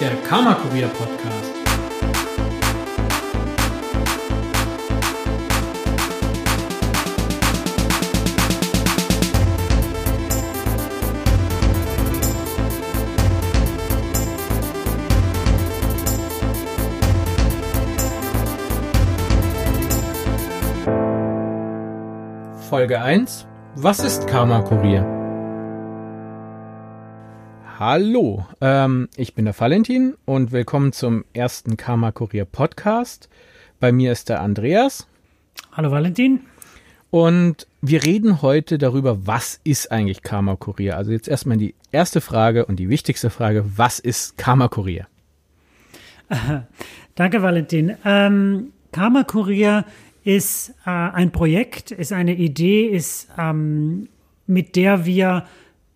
der Karma Kurier Podcast. Folge 1 Was ist Karma Kurier? Hallo, ähm, ich bin der Valentin und willkommen zum ersten Karma Kurier Podcast. Bei mir ist der Andreas. Hallo Valentin. Und wir reden heute darüber, was ist eigentlich Karma Kurier? Also jetzt erstmal die erste Frage und die wichtigste Frage, was ist Karma Kurier? Danke Valentin. Ähm, Karma Kurier ist äh, ein Projekt, ist eine Idee, ist ähm, mit der wir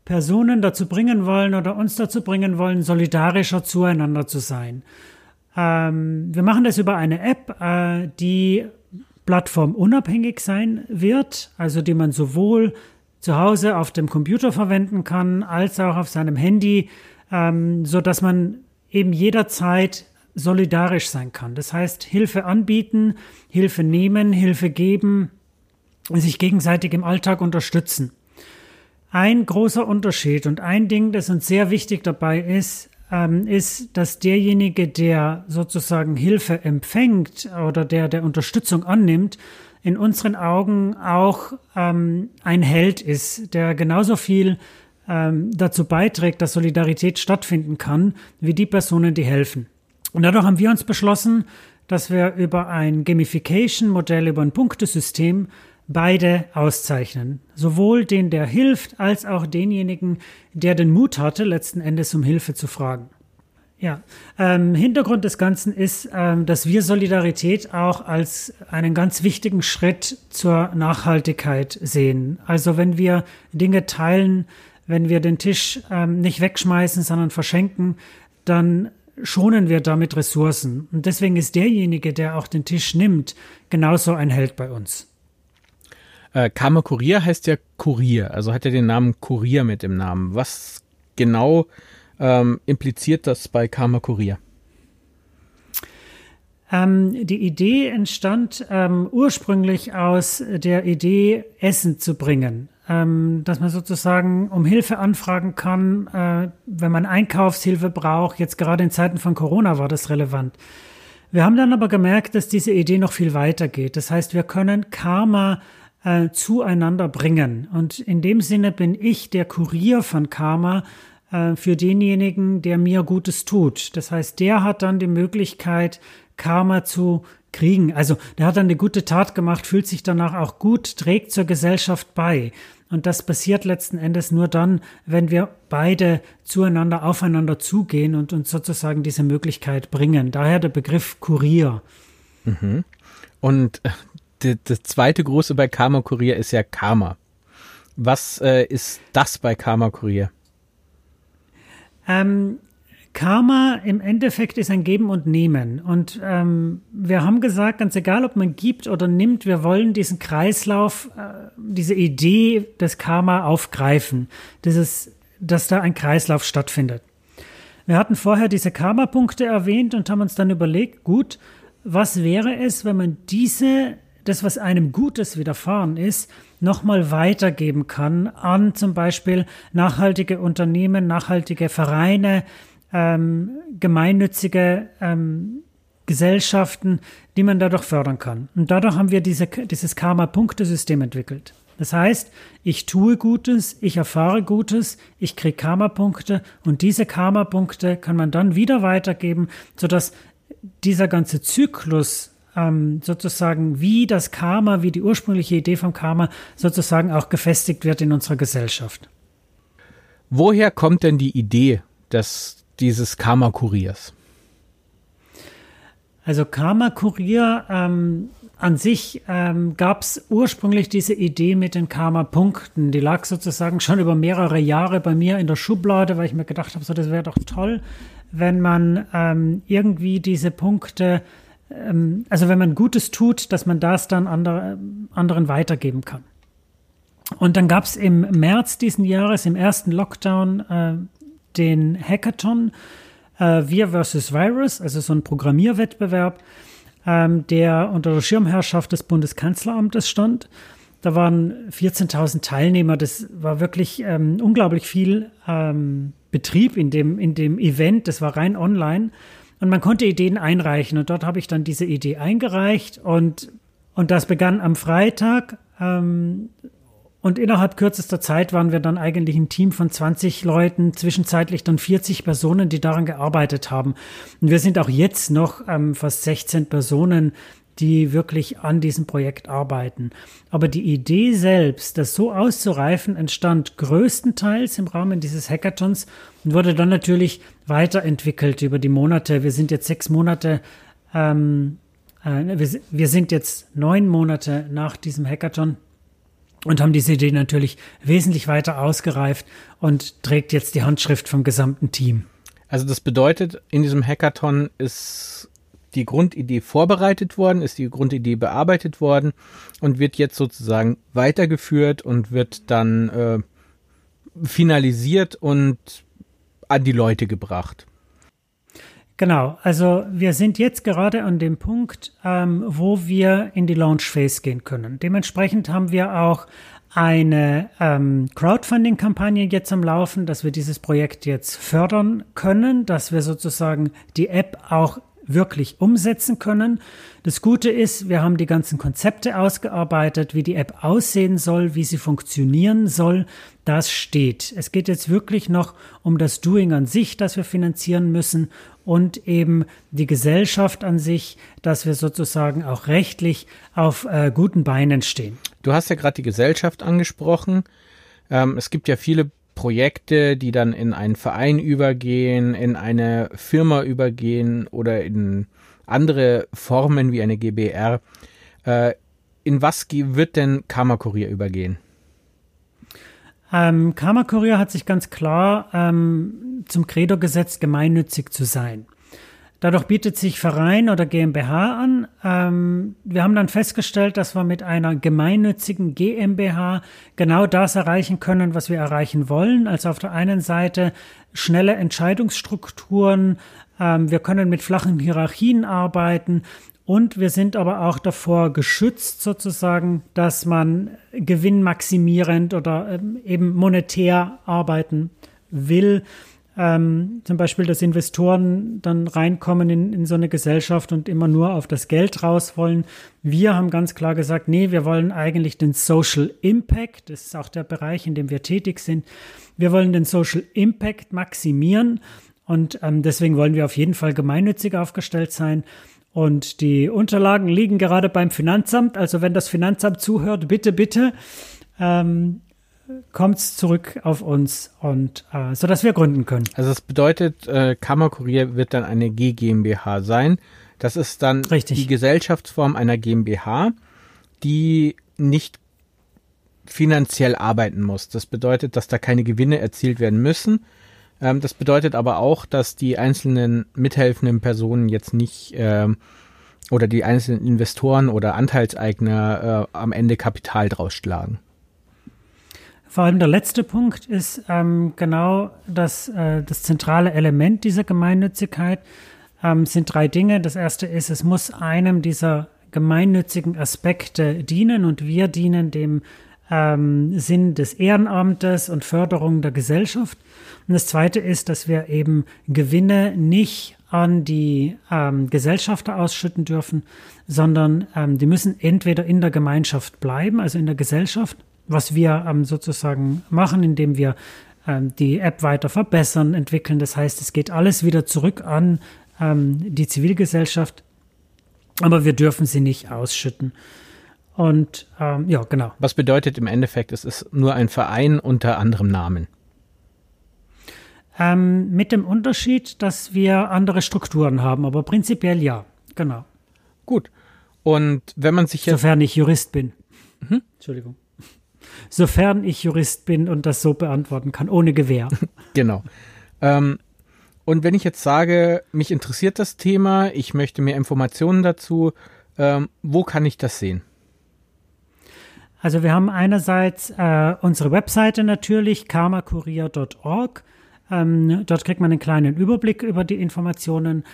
Personen dazu bringen wollen oder uns dazu bringen wollen, solidarischer zueinander zu sein. Ähm, wir machen das über eine App, äh, die plattformunabhängig sein wird, also die man sowohl zu Hause auf dem Computer verwenden kann, als auch auf seinem Handy, ähm, so dass man eben jederzeit solidarisch sein kann. Das heißt, Hilfe anbieten, Hilfe nehmen, Hilfe geben, sich gegenseitig im Alltag unterstützen. Ein großer Unterschied und ein Ding, das uns sehr wichtig dabei ist, ähm, ist, dass derjenige, der sozusagen Hilfe empfängt oder der der Unterstützung annimmt, in unseren Augen auch ähm, ein Held ist, der genauso viel ähm, dazu beiträgt, dass Solidarität stattfinden kann, wie die Personen, die helfen. Und dadurch haben wir uns beschlossen, dass wir über ein Gamification-Modell, über ein Punktesystem beide auszeichnen. Sowohl den, der hilft, als auch denjenigen, der den Mut hatte, letzten Endes um Hilfe zu fragen. Ja, ähm, Hintergrund des Ganzen ist, ähm, dass wir Solidarität auch als einen ganz wichtigen Schritt zur Nachhaltigkeit sehen. Also wenn wir Dinge teilen, wenn wir den Tisch ähm, nicht wegschmeißen, sondern verschenken, dann schonen wir damit Ressourcen. Und deswegen ist derjenige, der auch den Tisch nimmt, genauso ein Held bei uns. Äh, Karma Kurier heißt ja Kurier, also hat er den Namen Kurier mit dem Namen. Was genau ähm, impliziert das bei Karma Kurier? Ähm, die Idee entstand ähm, ursprünglich aus der Idee, Essen zu bringen ähm, dass man sozusagen um Hilfe anfragen kann, äh, wenn man Einkaufshilfe braucht. Jetzt gerade in Zeiten von Corona war das relevant. Wir haben dann aber gemerkt, dass diese Idee noch viel weiter geht. Das heißt, wir können Karma äh, zueinander bringen. Und in dem Sinne bin ich der Kurier von Karma äh, für denjenigen, der mir Gutes tut. Das heißt, der hat dann die Möglichkeit, Karma zu kriegen. Also der hat dann eine gute Tat gemacht, fühlt sich danach auch gut, trägt zur Gesellschaft bei. Und das passiert letzten Endes nur dann, wenn wir beide zueinander, aufeinander zugehen und uns sozusagen diese Möglichkeit bringen. Daher der Begriff Kurier. Mhm. Und äh, das zweite große bei Karma Kurier ist ja Karma. Was äh, ist das bei Karma Kurier? Ähm, Karma im Endeffekt ist ein Geben und Nehmen. Und ähm, wir haben gesagt, ganz egal, ob man gibt oder nimmt, wir wollen diesen Kreislauf, äh, diese Idee des Karma aufgreifen. Dieses, dass da ein Kreislauf stattfindet. Wir hatten vorher diese Karma-Punkte erwähnt und haben uns dann überlegt, gut, was wäre es, wenn man diese, das, was einem Gutes widerfahren ist, nochmal weitergeben kann an zum Beispiel nachhaltige Unternehmen, nachhaltige Vereine, ähm, gemeinnützige ähm, Gesellschaften, die man dadurch fördern kann. Und dadurch haben wir diese, dieses Karma-Punktesystem entwickelt. Das heißt, ich tue Gutes, ich erfahre Gutes, ich kriege Karma-Punkte und diese Karma-Punkte kann man dann wieder weitergeben, sodass dieser ganze Zyklus ähm, sozusagen wie das Karma, wie die ursprüngliche Idee vom Karma sozusagen auch gefestigt wird in unserer Gesellschaft. Woher kommt denn die Idee, dass dieses Karma-Kuriers? Also Karma-Kurier ähm, an sich ähm, gab es ursprünglich diese Idee mit den Karma-Punkten. Die lag sozusagen schon über mehrere Jahre bei mir in der Schublade, weil ich mir gedacht habe, so das wäre doch toll, wenn man ähm, irgendwie diese Punkte, ähm, also wenn man Gutes tut, dass man das dann andere, anderen weitergeben kann. Und dann gab es im März diesen Jahres, im ersten Lockdown, äh, den Hackathon, äh, Wir versus Virus, also so ein Programmierwettbewerb, ähm, der unter der Schirmherrschaft des Bundeskanzleramtes stand. Da waren 14.000 Teilnehmer. Das war wirklich ähm, unglaublich viel ähm, Betrieb in dem, in dem Event. Das war rein online. Und man konnte Ideen einreichen. Und dort habe ich dann diese Idee eingereicht. Und, und das begann am Freitag. Ähm, und innerhalb kürzester Zeit waren wir dann eigentlich ein Team von 20 Leuten, zwischenzeitlich dann 40 Personen, die daran gearbeitet haben. Und wir sind auch jetzt noch ähm, fast 16 Personen, die wirklich an diesem Projekt arbeiten. Aber die Idee selbst, das so auszureifen, entstand größtenteils im Rahmen dieses Hackathons und wurde dann natürlich weiterentwickelt über die Monate. Wir sind jetzt sechs Monate, ähm, äh, wir, wir sind jetzt neun Monate nach diesem Hackathon und haben diese Idee natürlich wesentlich weiter ausgereift und trägt jetzt die Handschrift vom gesamten Team. Also das bedeutet, in diesem Hackathon ist die Grundidee vorbereitet worden, ist die Grundidee bearbeitet worden und wird jetzt sozusagen weitergeführt und wird dann äh, finalisiert und an die Leute gebracht. Genau, also wir sind jetzt gerade an dem Punkt, ähm, wo wir in die Launch Phase gehen können. Dementsprechend haben wir auch eine ähm, Crowdfunding-Kampagne jetzt am Laufen, dass wir dieses Projekt jetzt fördern können, dass wir sozusagen die App auch wirklich umsetzen können. Das Gute ist, wir haben die ganzen Konzepte ausgearbeitet, wie die App aussehen soll, wie sie funktionieren soll. Das steht. Es geht jetzt wirklich noch um das Doing an sich, das wir finanzieren müssen und eben die Gesellschaft an sich, dass wir sozusagen auch rechtlich auf äh, guten Beinen stehen. Du hast ja gerade die Gesellschaft angesprochen. Ähm, es gibt ja viele Projekte, die dann in einen Verein übergehen, in eine Firma übergehen oder in andere Formen wie eine GBR. Äh, in was wird denn Karma Kurier übergehen? Ähm, Karma Kurier hat sich ganz klar ähm, zum Credo gesetzt, gemeinnützig zu sein. Dadurch bietet sich Verein oder GmbH an. Ähm, wir haben dann festgestellt, dass wir mit einer gemeinnützigen GmbH genau das erreichen können, was wir erreichen wollen. Also auf der einen Seite schnelle Entscheidungsstrukturen. Ähm, wir können mit flachen Hierarchien arbeiten. Und wir sind aber auch davor geschützt, sozusagen, dass man gewinnmaximierend oder ähm, eben monetär arbeiten will ähm, zum Beispiel, dass Investoren dann reinkommen in, in so eine Gesellschaft und immer nur auf das Geld raus wollen. Wir haben ganz klar gesagt, nee, wir wollen eigentlich den Social Impact, das ist auch der Bereich, in dem wir tätig sind. Wir wollen den Social Impact maximieren und ähm, deswegen wollen wir auf jeden Fall gemeinnützig aufgestellt sein. Und die Unterlagen liegen gerade beim Finanzamt. Also wenn das Finanzamt zuhört, bitte, bitte ähm, kommt es zurück auf uns und äh, so dass wir gründen können. Also das bedeutet, äh, Kammerkurier wird dann eine GmbH sein. Das ist dann Richtig. die Gesellschaftsform einer GmbH, die nicht finanziell arbeiten muss. Das bedeutet, dass da keine Gewinne erzielt werden müssen. Ähm, das bedeutet aber auch, dass die einzelnen mithelfenden Personen jetzt nicht ähm, oder die einzelnen Investoren oder Anteilseigner äh, am Ende Kapital draus schlagen. Vor allem der letzte Punkt ist ähm, genau das, äh, das zentrale Element dieser Gemeinnützigkeit. Ähm, sind drei Dinge. Das erste ist, es muss einem dieser gemeinnützigen Aspekte dienen und wir dienen dem ähm, Sinn des Ehrenamtes und Förderung der Gesellschaft. Und das zweite ist, dass wir eben Gewinne nicht an die ähm, Gesellschafter ausschütten dürfen, sondern ähm, die müssen entweder in der Gemeinschaft bleiben, also in der Gesellschaft, was wir ähm, sozusagen machen, indem wir ähm, die App weiter verbessern, entwickeln. Das heißt, es geht alles wieder zurück an ähm, die Zivilgesellschaft, aber wir dürfen sie nicht ausschütten. Und ähm, ja, genau. Was bedeutet im Endeffekt, es ist nur ein Verein unter anderem Namen? Ähm, mit dem Unterschied, dass wir andere Strukturen haben, aber prinzipiell ja, genau. Gut. Und wenn man sich jetzt. Sofern ich Jurist bin. Mhm. Entschuldigung sofern ich Jurist bin und das so beantworten kann, ohne Gewehr. genau. Ähm, und wenn ich jetzt sage, mich interessiert das Thema, ich möchte mehr Informationen dazu, ähm, wo kann ich das sehen? Also wir haben einerseits äh, unsere Webseite natürlich, karmakurier.org. Ähm, dort kriegt man einen kleinen Überblick über die Informationen.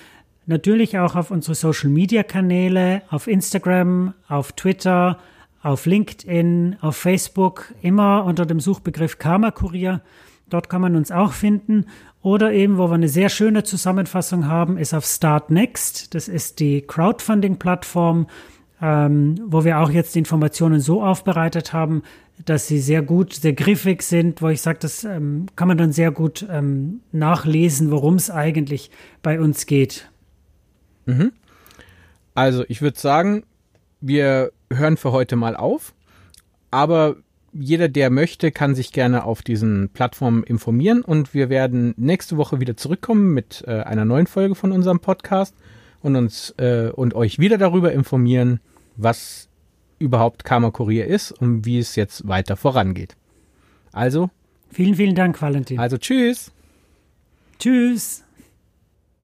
Natürlich auch auf unsere Social-Media-Kanäle, auf Instagram, auf Twitter, auf LinkedIn, auf Facebook, immer unter dem Suchbegriff Karma Kurier. Dort kann man uns auch finden. Oder eben, wo wir eine sehr schöne Zusammenfassung haben, ist auf Start Next. Das ist die Crowdfunding-Plattform, ähm, wo wir auch jetzt die Informationen so aufbereitet haben, dass sie sehr gut, sehr griffig sind, wo ich sage, das ähm, kann man dann sehr gut ähm, nachlesen, worum es eigentlich bei uns geht. Mhm. Also ich würde sagen, wir hören für heute mal auf, aber jeder, der möchte, kann sich gerne auf diesen Plattformen informieren und wir werden nächste Woche wieder zurückkommen mit äh, einer neuen Folge von unserem Podcast und uns äh, und euch wieder darüber informieren, was überhaupt Karma Kurier ist und wie es jetzt weiter vorangeht. Also. Vielen, vielen Dank, Valentin. Also tschüss. Tschüss.